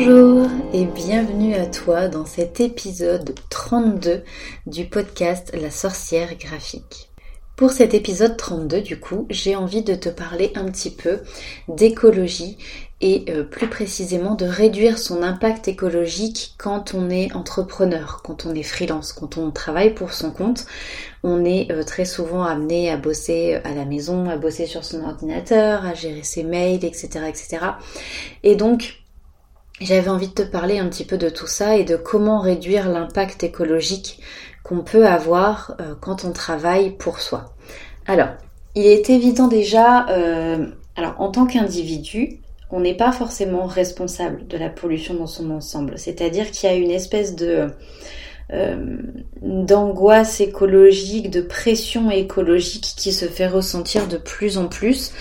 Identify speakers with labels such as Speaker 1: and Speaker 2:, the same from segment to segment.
Speaker 1: Bonjour et bienvenue à toi dans cet épisode 32 du podcast La sorcière graphique. Pour cet épisode 32 du coup, j'ai envie de te parler un petit peu d'écologie et euh, plus précisément de réduire son impact écologique quand on est entrepreneur, quand on est freelance, quand on travaille pour son compte. On est euh, très souvent amené à bosser euh, à la maison, à bosser sur son ordinateur, à gérer ses mails, etc. etc. Et donc j'avais envie de te parler un petit peu de tout ça et de comment réduire l'impact écologique qu'on peut avoir euh, quand on travaille pour soi. Alors, il est évident déjà, euh, alors en tant qu'individu, on n'est pas forcément responsable de la pollution dans son ensemble. C'est-à-dire qu'il y a une espèce de euh, d'angoisse écologique, de pression écologique qui se fait ressentir de plus en plus.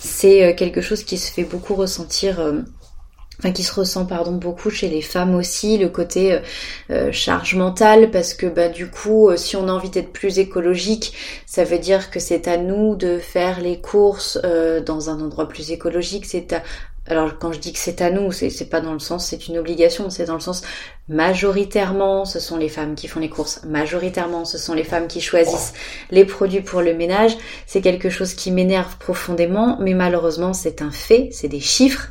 Speaker 1: C'est quelque chose qui se fait beaucoup ressentir enfin qui se ressent pardon beaucoup chez les femmes aussi le côté euh, euh, charge mentale parce que bah du coup euh, si on a envie d'être plus écologique ça veut dire que c'est à nous de faire les courses dans un endroit plus écologique. C'est à alors quand je dis que c'est à nous, c'est, c'est pas dans le sens c'est une obligation, c'est dans le sens majoritairement ce sont les femmes qui font les courses, majoritairement ce sont les femmes qui choisissent les produits pour le ménage. C'est quelque chose qui m'énerve profondément, mais malheureusement c'est un fait, c'est des chiffres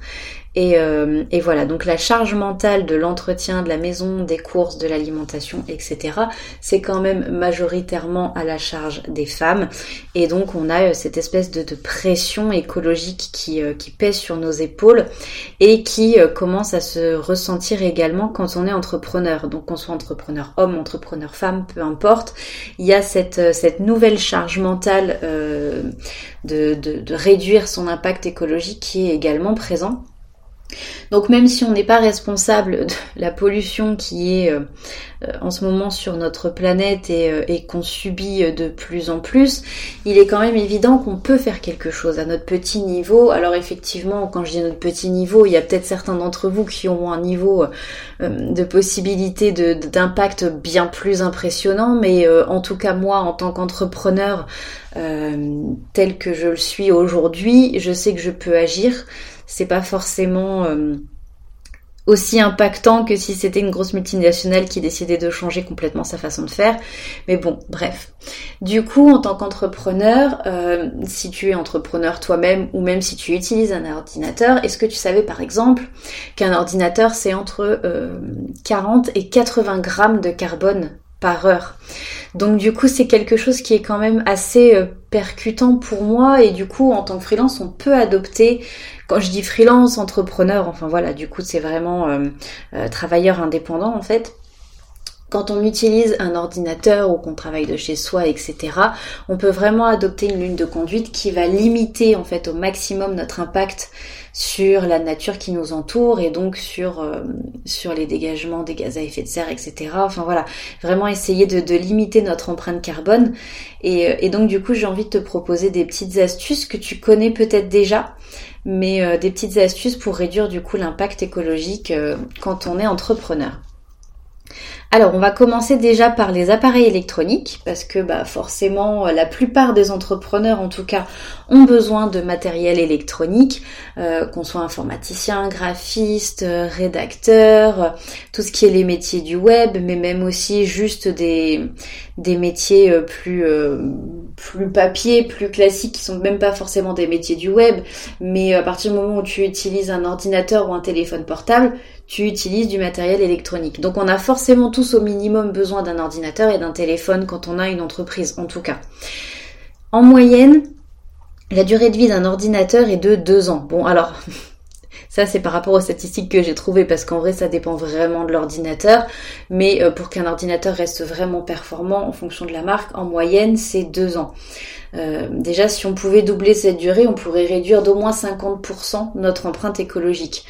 Speaker 1: et, euh, et, voilà, donc la charge mentale de l'entretien de la maison, des courses, de l'alimentation, etc., c'est quand même majoritairement à la charge des femmes. Et donc on a euh, cette espèce de, de pression écologique qui, euh, qui, pèse sur nos épaules et qui commence à se ressentir également quand on est entrepreneur. Donc qu'on soit entrepreneur homme, entrepreneur femme, peu importe, il y a cette, cette nouvelle charge mentale de, de, de réduire son impact écologique qui est également présent. Donc même si on n'est pas responsable de la pollution qui est euh, euh, en ce moment sur notre planète euh, et, qu'on subit de plus en plus, il est quand même évident qu'on peut faire quelque chose à notre petit niveau. Alors effectivement, quand je dis notre petit niveau, il y a peut-être certains d'entre vous qui auront un niveau de possibilité d'impact bien plus impressionnant, mais en tout cas moi, en tant qu'entrepreneur tel que je le suis aujourd'hui, je sais que je peux agir c'est pas forcément euh, aussi impactant que si c'était une grosse multinationale qui décidait de changer complètement sa façon de faire. Mais bon, bref. Du coup, en tant qu'entrepreneur, euh, si tu es entrepreneur toi-même ou même si tu utilises un ordinateur, est-ce que tu savais par exemple qu'un ordinateur c'est entre 40 euh, et 80 grammes de carbone? Donc du coup c'est quelque chose qui est quand même assez percutant pour moi et du coup en tant que freelance on peut adopter quand je dis freelance, entrepreneur, enfin voilà, du coup c'est vraiment euh, euh, travailleur indépendant en fait. Quand on utilise un ordinateur ou qu'on travaille de chez soi, etc., on peut vraiment adopter une ligne de conduite qui va limiter en fait au maximum notre impact sur la nature qui nous entoure et donc sur euh, sur les dégagements des gaz à effet de serre, etc. Enfin voilà, vraiment essayer de, de limiter notre empreinte carbone. Et, et donc du coup, j'ai envie de te proposer des petites astuces que tu connais peut-être déjà, mais euh, des petites astuces pour réduire du coup l'impact écologique euh, quand on est entrepreneur. Alors, on va commencer déjà par les appareils électroniques, parce que bah, forcément, la plupart des entrepreneurs, en tout cas, ont besoin de matériel électronique, euh, qu'on soit informaticien, graphiste, rédacteur, tout ce qui est les métiers du web, mais même aussi juste des, métiers euh, plus euh, plus papier, plus classiques, qui sont même pas forcément des métiers du web, mais à partir du moment où tu utilises un ordinateur ou un téléphone portable, tu utilises du matériel électronique. Donc on a forcément tous au minimum besoin d'un ordinateur et d'un téléphone quand on a une entreprise, en tout cas. En moyenne, la durée de vie d'un ordinateur est de deux ans. Bon alors, ça c'est par rapport aux statistiques que j'ai trouvées parce qu'en vrai ça dépend vraiment de l'ordinateur. Mais euh, pour qu'un ordinateur reste vraiment performant en fonction de la marque, en moyenne c'est deux ans. Euh, déjà, si on pouvait doubler cette durée, on pourrait réduire d'au moins 50% notre empreinte écologique.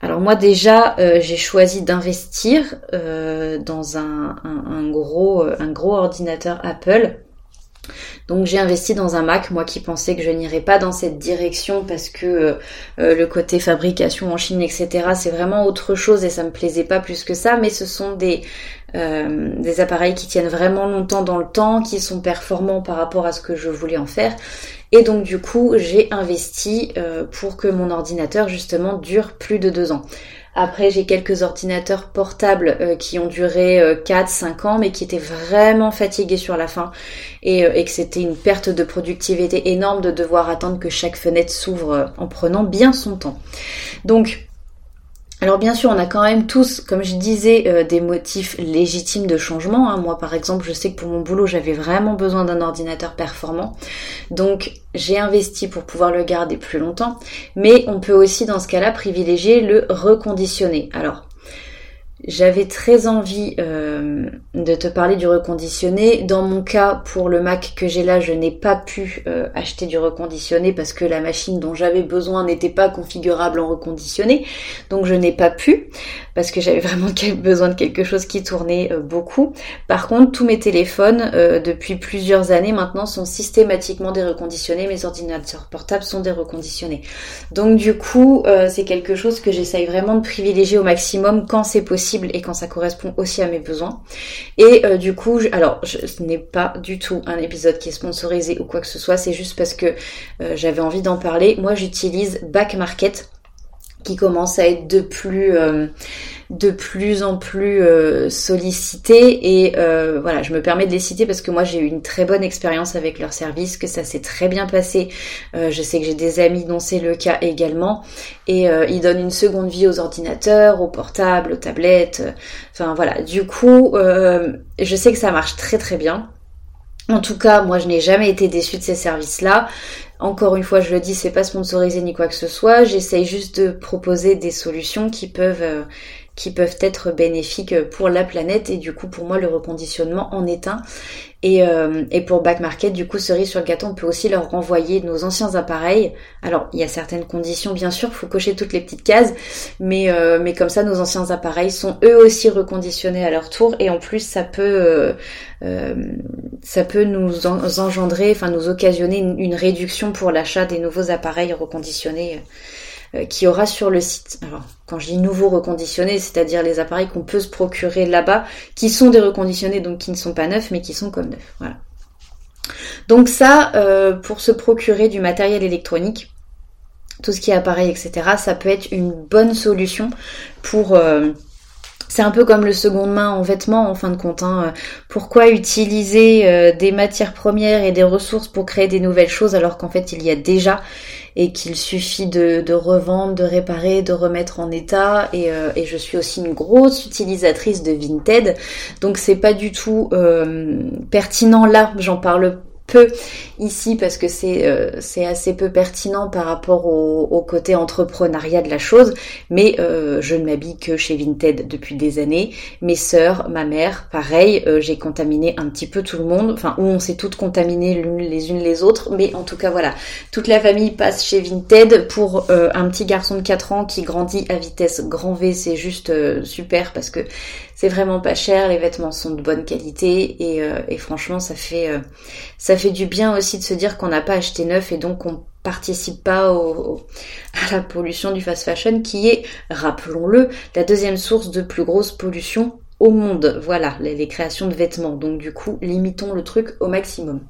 Speaker 1: Alors moi déjà, euh, j'ai choisi d'investir euh, dans un, gros, un gros ordinateur Apple. Donc j'ai investi dans un Mac, moi qui pensais que je n'irais pas dans cette direction parce que euh, le côté fabrication en Chine, etc., c'est vraiment autre chose et ça me plaisait pas plus que ça, mais ce sont des, des appareils qui tiennent vraiment longtemps dans le temps, qui sont performants par rapport à ce que je voulais en faire et donc du coup, j'ai investi euh, pour que mon ordinateur justement dure plus de deux ans. Après, j'ai quelques ordinateurs portables euh, qui ont duré 4-5 ans, mais qui étaient vraiment fatigués sur la fin et, et que c'était une perte de productivité énorme de devoir attendre que chaque fenêtre s'ouvre en prenant bien son temps. Donc, alors bien sûr, on a quand même tous, comme je disais, euh, des motifs légitimes de changement. Hein. Moi, par exemple, je sais que pour mon boulot, j'avais vraiment besoin d'un ordinateur performant. Donc, j'ai investi pour pouvoir le garder plus longtemps. Mais on peut aussi, dans ce cas-là, privilégier le reconditionner. Alors, j'avais très envie euh, de te parler du reconditionné. Dans mon cas, pour le Mac que j'ai là, je n'ai pas pu euh, acheter du reconditionné parce que la machine dont j'avais besoin n'était pas configurable en reconditionné. Donc je n'ai pas pu parce que j'avais vraiment besoin de quelque chose qui tournait euh, beaucoup. Par contre, tous mes téléphones, depuis plusieurs années maintenant, sont systématiquement des reconditionnés. Mes ordinateurs portables sont des reconditionnés. Donc du coup, c'est quelque chose que j'essaye vraiment de privilégier au maximum quand c'est possible et quand ça correspond aussi à mes besoins. Et euh, du coup, alors ce n'est pas du tout un épisode qui est sponsorisé ou quoi que ce soit, c'est juste parce que euh, j'avais envie d'en parler. Moi, j'utilise Back Market qui commence à être de plus euh, de plus en plus euh, sollicités et euh, voilà je me permets de les citer parce que moi j'ai eu une très bonne expérience avec leur service que ça s'est très bien passé. Je sais que j'ai des amis dont c'est le cas également. Et ils donnent une seconde vie aux ordinateurs aux portables aux tablettes. Enfin voilà. Du coup je sais que ça marche très très bien en tout cas, moi, je n'ai jamais été déçue de ces services-là. Encore une fois, je le dis, c'est pas sponsorisé ni quoi que ce soit. J'essaye juste de proposer des solutions qui peuvent, euh, qui peuvent être bénéfiques pour la planète et du coup pour moi le reconditionnement en est un. Et, euh, et pour Back Market, du coup cerise sur le gâteau, on peut aussi leur renvoyer nos anciens appareils. Alors il y a certaines conditions bien sûr, faut cocher toutes les petites cases, mais euh, mais comme ça nos anciens appareils sont eux aussi reconditionnés à leur tour et en plus ça peut euh, ça peut nous engendrer, enfin nous occasionner une réduction pour l'achat des nouveaux appareils reconditionnés euh, qui aura sur le site. Alors, quand je dis nouveau reconditionné, c'est-à-dire les appareils qu'on peut se procurer là-bas, qui sont des reconditionnés, donc qui ne sont pas neufs, mais qui sont comme neufs. Voilà. Donc ça, euh, pour se procurer du matériel électronique, tout ce qui est appareil, etc., ça peut être une bonne solution pour... Euh, c'est un peu comme le seconde main en vêtements en fin de compte. Hein. Pourquoi utiliser des matières premières et des ressources pour créer des nouvelles choses alors qu'en fait il y a déjà et qu'il suffit de, revendre, de réparer, de remettre en état. Euh, et, je suis aussi une grosse utilisatrice de Vinted, donc c'est pas du tout euh, pertinent là. J'en parle ici parce que c'est euh, c'est assez peu pertinent par rapport au, côté entrepreneuriat de la chose, mais euh, je ne m'habille que chez Vinted depuis des années. Mes sœurs, ma mère, pareil, euh, j'ai contaminé un petit peu tout le monde, enfin où on s'est toutes contaminées les unes les autres, mais en tout cas voilà, toute la famille passe chez Vinted pour un petit garçon de 4 ans qui grandit à vitesse grand V, c'est juste super parce que c'est vraiment pas cher, les vêtements sont de bonne qualité. Et, et franchement ça fait ça ça du bien aussi de se dire qu'on n'a pas acheté neuf et donc on participe pas à la pollution du fast fashion qui est, rappelons-le, la deuxième source de plus grosse pollution au monde. Voilà, les, créations de vêtements. Donc du coup, limitons le truc au maximum.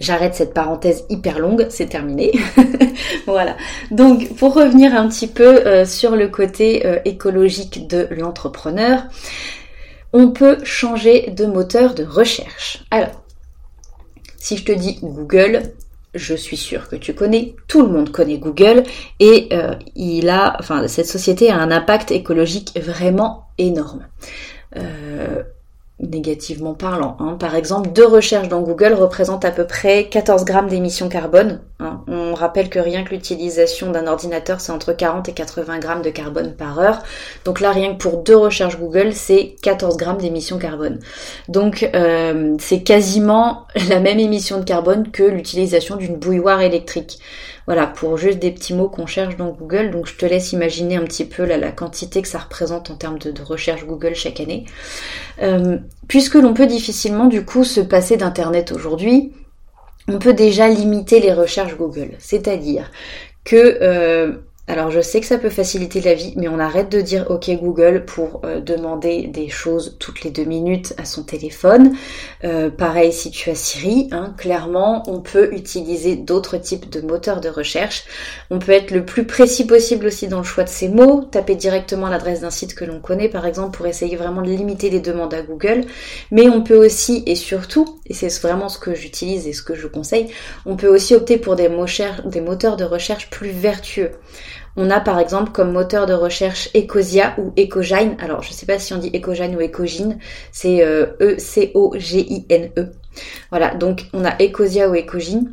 Speaker 1: J'arrête cette parenthèse hyper longue, c'est terminé. voilà. Donc pour revenir un petit peu euh, sur le côté euh, écologique de l'entrepreneur, on peut changer de moteur de recherche. Alors, si je te dis Google, je suis sûre que tu connais, tout le monde connaît Google et euh, il a, enfin, cette société a un impact écologique vraiment énorme. Euh, négativement parlant. Hein. Par exemple, deux recherches dans Google représentent à peu près 14 grammes d'émissions carbone. Hein. On rappelle que rien que l'utilisation d'un ordinateur, c'est entre 40 et 80 grammes de carbone par heure. Donc là, rien que pour deux recherches Google, c'est 14 grammes d'émissions carbone. Donc euh, c'est quasiment la même émission de carbone que l'utilisation d'une bouilloire électrique. Voilà, pour juste des petits mots qu'on cherche dans Google. Donc je te laisse imaginer un petit peu la, quantité que ça représente en termes de, recherche Google chaque année. Euh, puisque l'on peut difficilement du coup se passer d'Internet aujourd'hui, on peut déjà limiter les recherches Google. C'est-à-dire que euh, Alors je sais que ça peut faciliter la vie, mais on arrête de dire OK Google pour euh, demander des choses toutes les deux minutes à son téléphone. Euh, pareil si tu as Siri, hein, clairement on peut utiliser d'autres types de moteurs de recherche. On peut être le plus précis possible aussi dans le choix de ses mots, taper directement l'adresse d'un site que l'on connaît par exemple pour essayer vraiment de limiter les demandes à Google. Mais on peut aussi et surtout, et c'est vraiment ce que j'utilise et ce que je conseille, on peut aussi opter pour des, des moteurs de recherche plus vertueux. On a par exemple comme moteur de recherche Ecosia ou Ecogine. Alors je ne sais pas si on dit Ecogine ou Ecogine, c'est E-C-O-G-I-N-E. Euh, -E. Voilà, donc on a Ecosia ou Ecogine.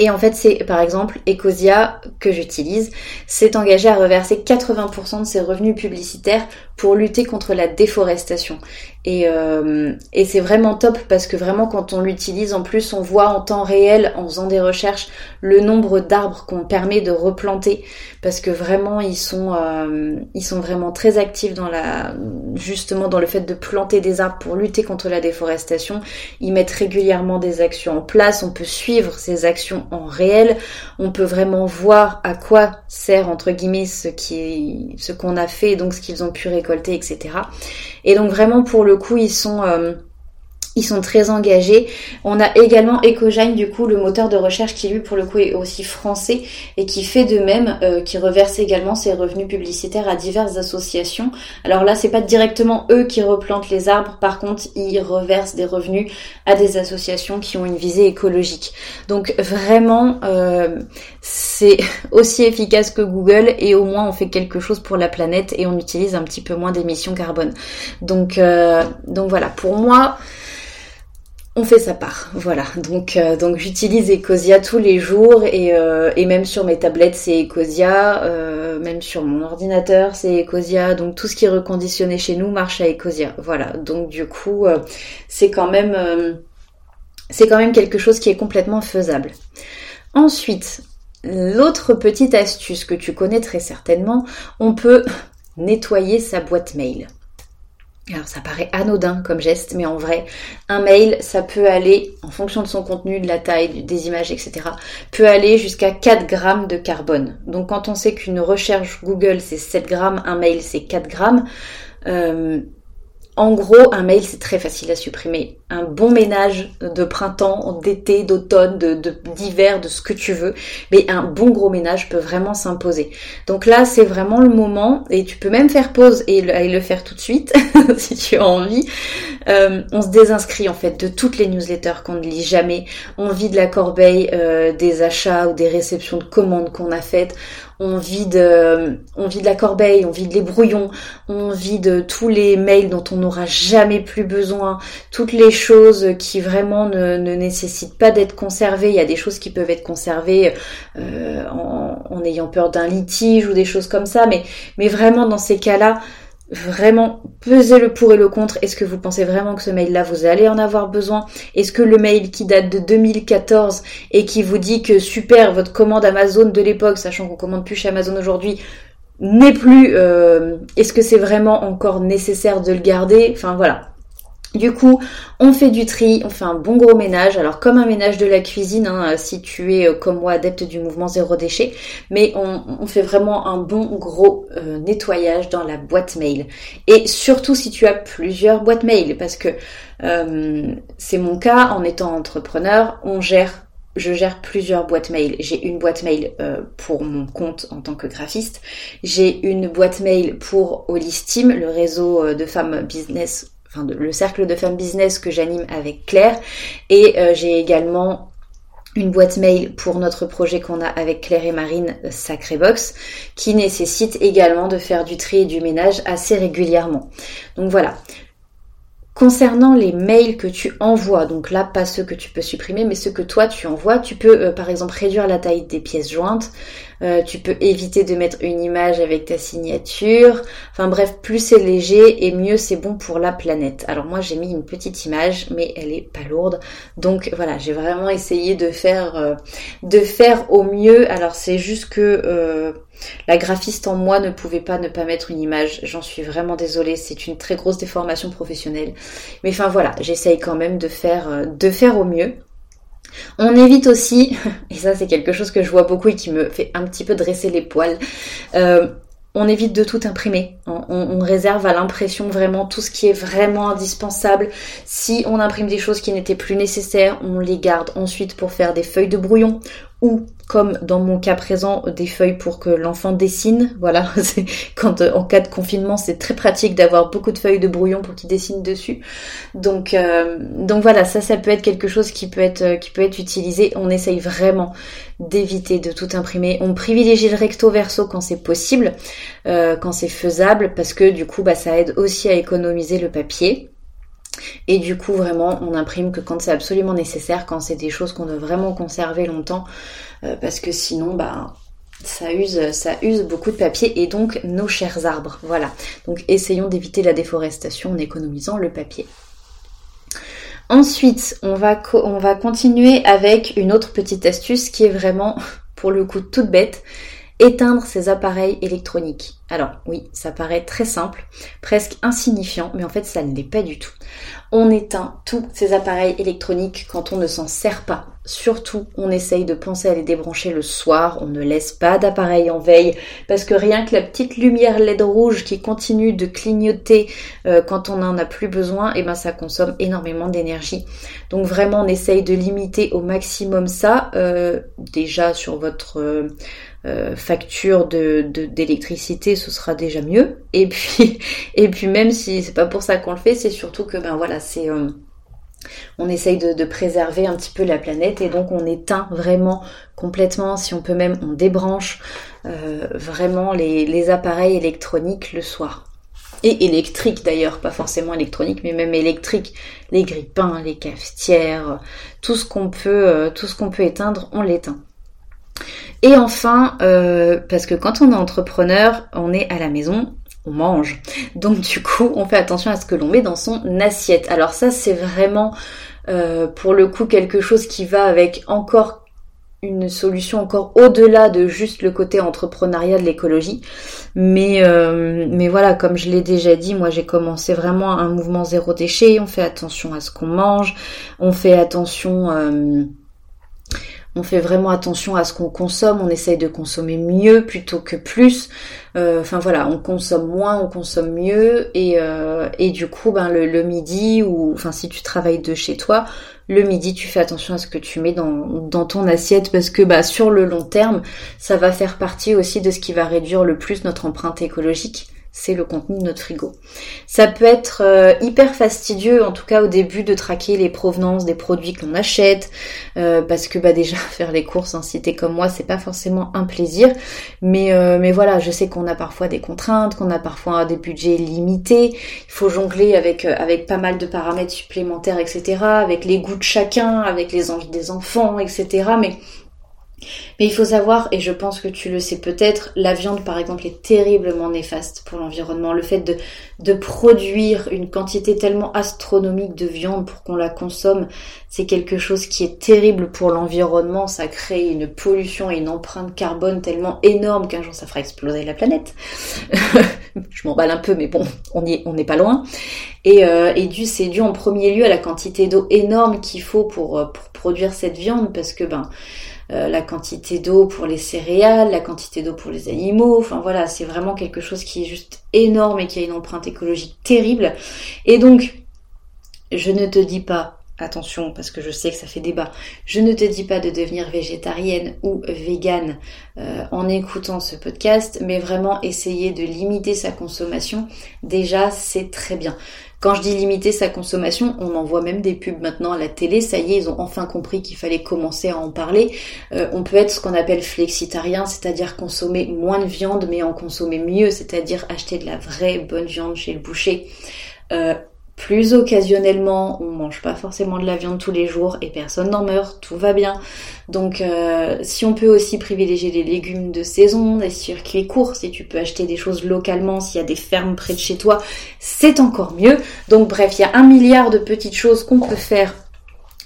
Speaker 1: Et en fait, c'est par exemple Ecosia que j'utilise, s'est engagé à reverser 80% de ses revenus publicitaires pour lutter contre la déforestation. Et, euh, et c'est vraiment top parce que vraiment quand on l'utilise, en plus on voit en temps réel, en faisant des recherches, le nombre d'arbres qu'on permet de replanter parce que vraiment ils sont, euh, ils sont vraiment très actifs dans la, justement dans le fait de planter des arbres pour lutter contre la déforestation. Ils mettent régulièrement des actions en place. On peut suivre ces actions en réel. On peut vraiment voir à quoi sert entre guillemets ce qui, ce qu'on a fait, donc ce qu'ils ont pu récolter etc. Et donc vraiment pour le coup, ils sont euh, ils sont très engagés. On a également EcoJine, du coup, le moteur de recherche qui, lui, pour le coup, est aussi français et qui fait de même, euh, qui reverse également ses revenus publicitaires à diverses associations. Alors là, c'est pas directement eux qui replantent les arbres. Par contre, ils reversent des revenus à des associations qui ont une visée écologique. Donc vraiment, euh, c'est aussi efficace que Google et au moins on fait quelque chose pour la planète et on utilise un petit peu moins d'émissions carbone. Donc, euh, donc voilà, pour moi, fait sa part, voilà. Donc, euh, donc j'utilise Ecosia tous les jours et, euh, même sur mes tablettes c'est Ecosia, euh, même sur mon ordinateur c'est Ecosia. Donc tout ce qui est reconditionné chez nous marche à Ecosia, voilà. Donc du coup c'est quand même c'est quand même quelque chose qui est complètement faisable. Ensuite, l'autre petite astuce que tu connais très certainement, on peut nettoyer sa boîte mail. Alors ça paraît anodin comme geste, mais en vrai, un mail, ça peut aller, en fonction de son contenu, de la taille, des images, etc., peut aller jusqu'à 4 grammes de carbone. Donc quand on sait qu'une recherche Google c'est 7 grammes, un mail c'est 4 grammes, euh, en gros, un mail, c'est très facile à supprimer. Un bon ménage de printemps, d'été, d'automne, d'hiver, de, de, ce que tu veux, mais un bon gros ménage peut vraiment s'imposer. Donc là, c'est vraiment le moment, et tu peux même faire pause et le, faire tout de suite, si tu as envie. Euh, on se désinscrit en fait de toutes les newsletters qu'on ne lit jamais. On vide la corbeille euh, des achats ou des réceptions de commandes qu'on a faites on vide, on vide la corbeille, on vide les brouillons, on vide tous les mails dont on n'aura jamais plus besoin, toutes les choses qui vraiment ne, nécessitent pas d'être conservées. Il y a des choses qui peuvent être conservées euh, en, ayant peur d'un litige ou des choses comme ça, mais, mais vraiment dans ces cas-là, vraiment pesez le pour et le contre. Est-ce que vous pensez vraiment que ce mail-là, vous allez en avoir besoin? Est-ce que le mail qui date de 2014 et qui vous dit que super, votre commande Amazon de l'époque, sachant qu'on commande plus chez Amazon aujourd'hui, n'est plus... Euh, est-ce que c'est vraiment encore nécessaire de le garder? Enfin voilà. Du coup, on fait du tri, on fait un bon gros ménage, alors comme un ménage de la cuisine, hein, si tu es euh, comme moi adepte du mouvement zéro déchet, mais on, fait vraiment un bon gros euh, nettoyage dans la boîte mail. Et surtout si tu as plusieurs boîtes mail, parce que euh, c'est mon cas, en étant entrepreneur, on gère je gère plusieurs boîtes mail. J'ai une boîte mail pour mon compte en tant que graphiste. J'ai une boîte mail pour Holistim, le réseau de femmes business enfin le cercle de femmes business que j'anime avec Claire. Et euh, j'ai également une boîte mail pour notre projet qu'on a avec Claire et Marine, Sacré Box, qui nécessite également de faire du tri et du ménage assez régulièrement. Donc voilà. Concernant les mails que tu envoies, donc là pas ceux que tu peux supprimer, mais ceux que toi tu envoies, tu peux euh, par exemple réduire la taille des pièces jointes, euh, tu peux éviter de mettre une image avec ta signature. Enfin bref, plus c'est léger et mieux c'est bon pour la planète. Alors moi j'ai mis une petite image, mais elle est pas lourde. Donc voilà, j'ai vraiment essayé de faire euh, de faire au mieux. Alors c'est juste que la graphiste en moi ne pouvait pas ne pas mettre une image. J'en suis vraiment désolée. C'est une très grosse déformation professionnelle. Mais enfin voilà, j'essaye quand même de faire de faire au mieux. On évite aussi, et ça c'est quelque chose que je vois beaucoup et qui me fait un petit peu dresser les poils, euh, on évite de tout imprimer. On, réserve à l'impression vraiment tout ce qui est vraiment indispensable. Si on imprime des choses qui n'étaient plus nécessaires, on les garde ensuite pour faire des feuilles de brouillon ou comme dans mon cas présent, des feuilles pour que l'enfant dessine. Voilà, c'est quand euh, en cas de confinement, c'est très pratique d'avoir beaucoup de feuilles de brouillon pour qu'il dessine dessus. Donc, euh, donc voilà, ça, ça peut être quelque chose qui peut être, qui peut être utilisé. On essaye vraiment d'éviter de tout imprimer. On privilégie le recto verso quand c'est possible, euh, quand c'est faisable, parce que du coup, bah, ça aide aussi à économiser le papier. Et du coup, vraiment, on imprime que quand c'est absolument nécessaire, quand c'est des choses qu'on doit vraiment conserver longtemps, euh, parce que sinon, bah, ça use, ça use beaucoup de papier et donc nos chers arbres. Voilà. Donc essayons d'éviter la déforestation en économisant le papier. Ensuite, on va, on va continuer avec une autre petite astuce qui est vraiment, pour le coup, toute bête éteindre ses appareils électroniques. Alors oui, ça paraît très simple, presque insignifiant, mais en fait ça ne l'est pas du tout. On éteint tous ces appareils électroniques quand on ne s'en sert pas. Surtout, on essaye de penser à les débrancher le soir, on ne laisse pas d'appareil en veille, parce que rien que la petite lumière LED rouge qui continue de clignoter euh, quand on n'en a plus besoin, et eh ben ça consomme énormément d'énergie. Donc vraiment, on essaye de limiter au maximum ça, euh, déjà sur votre... Euh, euh, facture de, d'électricité, ce sera déjà mieux. Et puis, et puis même si c'est pas pour ça qu'on le fait, c'est surtout que ben voilà, c'est euh, on essaye de, préserver un petit peu la planète et donc on éteint vraiment complètement, si on peut même, on débranche euh, vraiment les, les appareils électroniques le soir et électriques d'ailleurs, pas forcément électroniques, mais même électriques, les grippins, les cafetières, tout ce qu'on peut, tout ce qu'on peut éteindre, on l'éteint. Et enfin, euh, parce que quand on est entrepreneur, on est à la maison, on mange. Donc du coup, on fait attention à ce que l'on met dans son assiette. Alors ça, c'est vraiment euh, pour le coup quelque chose qui va avec encore une solution encore au-delà de juste le côté entrepreneuriat de l'écologie. Mais, euh, mais voilà, comme je l'ai déjà dit, moi j'ai commencé vraiment un mouvement zéro déchet. On fait attention à ce qu'on mange, on fait attention on fait vraiment attention à ce qu'on consomme, on essaye de consommer mieux plutôt que plus. Euh, enfin voilà, on consomme moins, on consomme mieux et, euh, et du coup ben le, midi ou enfin si tu travailles de chez toi, le midi tu fais attention à ce que tu mets dans, dans ton assiette parce que bah sur le long terme, ça va faire partie aussi de ce qui va réduire le plus notre empreinte écologique c'est le contenu de notre frigo. Ça peut être euh, hyper fastidieux, en tout cas au début, de traquer les provenances des produits qu'on achète, euh, parce que bah déjà faire les courses, hein, si t'es comme moi, c'est pas forcément un plaisir. Mais euh, mais voilà, je sais qu'on a parfois des contraintes, qu'on a parfois des budgets limités. Il faut jongler avec avec pas mal de paramètres supplémentaires, etc. Avec les goûts de chacun, avec les envies des enfants, etc. Mais mais il faut savoir, et je pense que tu le sais peut-être, la viande par exemple est terriblement néfaste pour l'environnement. Le fait de, produire une quantité tellement astronomique de viande pour qu'on la consomme, c'est quelque chose qui est terrible pour l'environnement. Ça crée une pollution et une empreinte carbone tellement énorme qu'un jour ça fera exploser la planète. je m'emballe un peu, mais bon, on n'est pas loin. Et, euh, dû, c'est dû en premier lieu à la quantité d'eau énorme qu'il faut pour, euh, pour produire cette viande, parce que ben euh, la quantité d'eau pour les céréales, la quantité d'eau pour les animaux. Enfin voilà, c'est vraiment quelque chose qui est juste énorme et qui a une empreinte écologique terrible. Et donc, je ne te dis pas attention parce que je sais que ça fait débat. Je ne te dis pas de devenir végétarienne ou végane euh, en écoutant ce podcast, mais vraiment essayer de limiter sa consommation. Déjà, c'est très bien. Quand je dis limiter sa consommation, on en voit même des pubs maintenant à la télé. Ça y est, ils ont enfin compris qu'il fallait commencer à en parler. Euh, on peut être ce qu'on appelle flexitarien, c'est-à-dire consommer moins de viande, mais en consommer mieux, c'est-à-dire acheter de la vraie bonne viande chez le boucher. Euh, plus occasionnellement, on mange pas forcément de la viande tous les jours et personne n'en meurt, tout va bien. Donc euh, si on peut aussi privilégier les légumes de saison, les circuits courts, si tu peux acheter des choses localement, s'il y a des fermes près de chez toi, c'est encore mieux. Donc bref, il y a un milliard de petites choses qu'on peut faire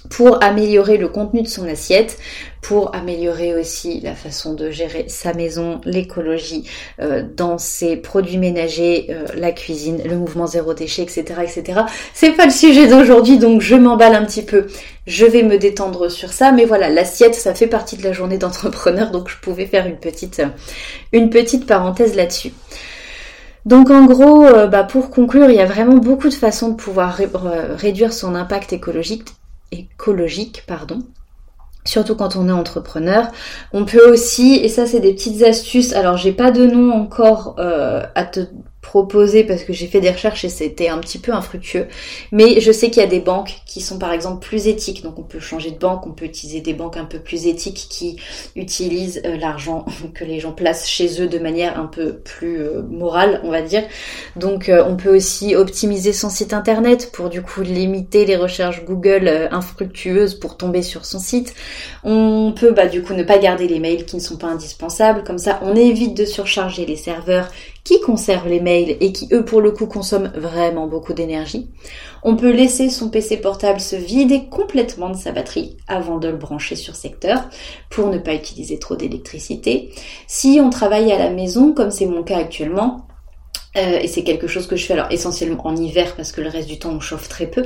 Speaker 1: pour améliorer le contenu de son assiette, pour améliorer aussi la façon de gérer sa maison, l'écologie euh, dans ses produits ménagers, euh, la cuisine, le mouvement zéro déchet, etc., etc. C'est pas le sujet d'aujourd'hui, donc je m'emballe un petit peu. Je vais me détendre sur ça, mais voilà, l'assiette, ça fait partie de la journée d'entrepreneur, donc je pouvais faire une petite, une petite parenthèse là-dessus. Donc en gros, euh, bah, pour conclure, il y a vraiment beaucoup de façons de pouvoir réduire son impact écologique écologique, pardon. Surtout quand on est entrepreneur. On peut aussi, et ça c'est des petites astuces, alors j'ai pas de nom encore euh, à te proposer parce que j'ai fait des recherches et c'était un petit peu infructueux. Mais je sais qu'il y a des banques qui sont par exemple plus éthiques. Donc on peut changer de banque, on peut utiliser des banques un peu plus éthiques qui utilisent euh, l'argent que les gens placent chez eux de manière un peu plus euh, morale, on va dire. Donc euh, on peut aussi optimiser son site internet pour du coup limiter les recherches Google infructueuses pour tomber sur son site. On peut bah du coup ne pas garder les mails qui ne sont pas indispensables. Comme ça on évite de surcharger les serveurs qui conservent les mails et qui eux pour le coup consomment vraiment beaucoup d'énergie. On peut laisser son PC portable se vider complètement de sa batterie avant de le brancher sur secteur pour ne pas utiliser trop d'électricité. Si on travaille à la maison, comme c'est mon cas actuellement, euh, et c'est quelque chose que je fais alors essentiellement en hiver parce que le reste du temps on chauffe très peu,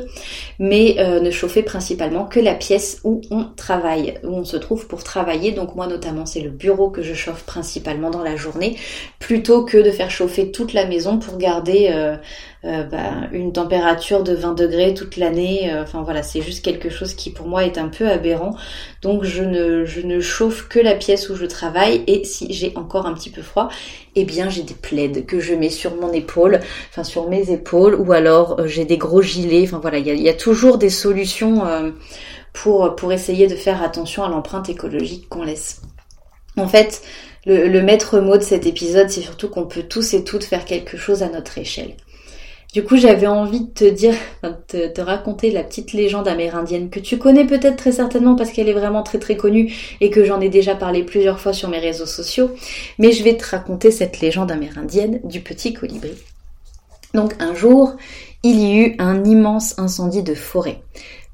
Speaker 1: mais euh, ne chauffer principalement que la pièce où on travaille, où on se trouve pour travailler. Donc moi notamment c'est le bureau que je chauffe principalement dans la journée, plutôt que de faire chauffer toute la maison pour garder euh, bah, une température de 20 degrés toute l'année. Euh, enfin voilà, c'est juste quelque chose qui pour moi est un peu aberrant. Donc je ne, je ne chauffe que la pièce où je travaille et si j'ai encore un petit peu froid, eh bien j'ai des plaids que je mets sur mon épaule, enfin sur mes épaules, ou alors euh, j'ai des gros gilets. Enfin voilà, il y a, toujours des solutions pour, pour essayer de faire attention à l'empreinte écologique qu'on laisse. En fait, le maître mot de cet épisode, c'est surtout qu'on peut tous et toutes faire quelque chose à notre échelle. Du coup, j'avais envie de te dire, de te, raconter la petite légende amérindienne que tu connais peut-être très certainement parce qu'elle est vraiment très très connue et que j'en ai déjà parlé plusieurs fois sur mes réseaux sociaux. Mais je vais te raconter cette légende amérindienne du petit colibri. Donc un jour, il y eut un immense incendie de forêt.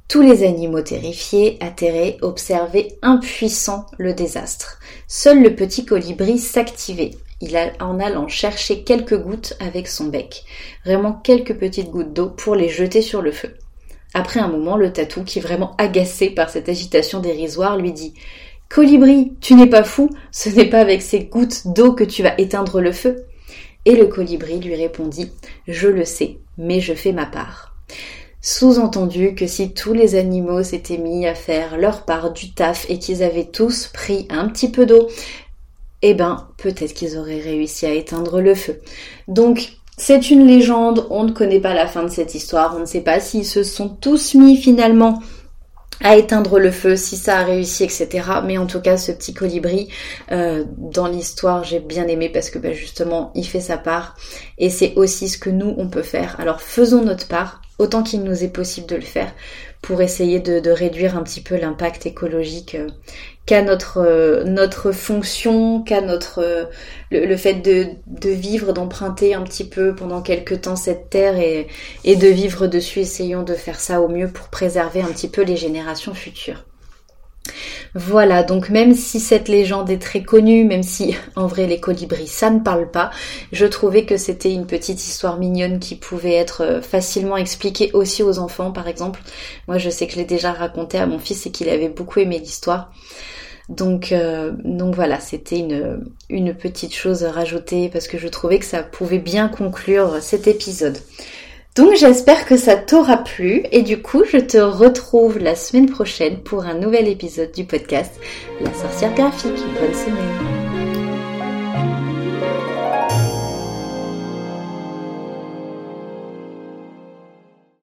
Speaker 1: Tous les animaux terrifiés, atterrés, observaient impuissants le désastre. Seul le petit colibri s'activait il a, en allant chercher quelques gouttes avec son bec, vraiment quelques petites gouttes d'eau pour les jeter sur le feu. Après un moment, le tatou, qui est vraiment agacé par cette agitation dérisoire, lui dit Colibri, tu n'es pas fou, ce n'est pas avec ces gouttes d'eau que tu vas éteindre le feu. Et le colibri lui répondit Je le sais, mais je fais ma part. Sous-entendu que si tous les animaux s'étaient mis à faire leur part du taf et qu'ils avaient tous pris un petit peu d'eau, eh ben peut-être qu'ils auraient réussi à éteindre le feu. Donc c'est une légende, on ne connaît pas la fin de cette histoire, on ne sait pas s'ils se sont tous mis finalement à éteindre le feu, si ça a réussi, etc. Mais en tout cas, ce petit colibri, euh, dans l'histoire, j'ai bien aimé parce que bah, justement, il fait sa part. Et c'est aussi ce que nous, on peut faire. Alors faisons notre part, autant qu'il nous est possible de le faire, pour essayer de, réduire un petit peu l'impact écologique euh, qu'a notre euh, notre fonction, qu'a notre euh, le, fait de, de vivre, d'emprunter un petit peu pendant quelques temps cette terre et, et de vivre dessus. Essayons de faire ça au mieux pour préserver un petit peu les générations futures. Voilà, donc même si cette légende est très connue, même si en vrai les colibris ça ne parle pas, je trouvais que c'était une petite histoire mignonne qui pouvait être euh, facilement expliquée aussi aux enfants par exemple. Moi je sais que je l'ai déjà raconté à mon fils et qu'il avait beaucoup aimé l'histoire. Donc, euh, donc voilà, c'était une, une petite chose rajoutée parce que je trouvais que ça pouvait bien conclure cet épisode. Donc j'espère que ça t'aura plu et du coup je te retrouve la semaine prochaine pour un nouvel épisode du podcast La sorcière graphique. Bonne semaine